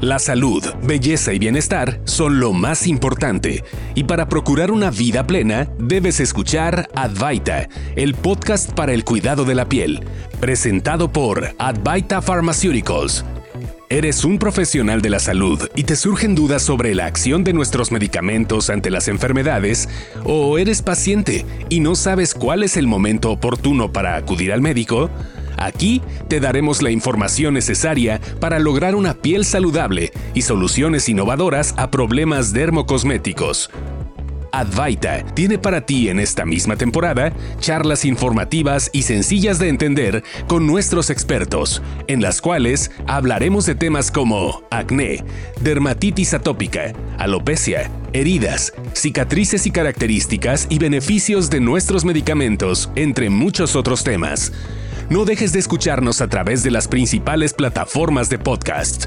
La salud, belleza y bienestar son lo más importante, y para procurar una vida plena debes escuchar Advaita, el podcast para el cuidado de la piel, presentado por Advaita Pharmaceuticals. ¿Eres un profesional de la salud y te surgen dudas sobre la acción de nuestros medicamentos ante las enfermedades? ¿O eres paciente y no sabes cuál es el momento oportuno para acudir al médico? Aquí te daremos la información necesaria para lograr una piel saludable y soluciones innovadoras a problemas dermocosméticos. Advaita tiene para ti en esta misma temporada charlas informativas y sencillas de entender con nuestros expertos, en las cuales hablaremos de temas como acné, dermatitis atópica, alopecia, heridas, cicatrices y características y beneficios de nuestros medicamentos, entre muchos otros temas. No dejes de escucharnos a través de las principales plataformas de podcast.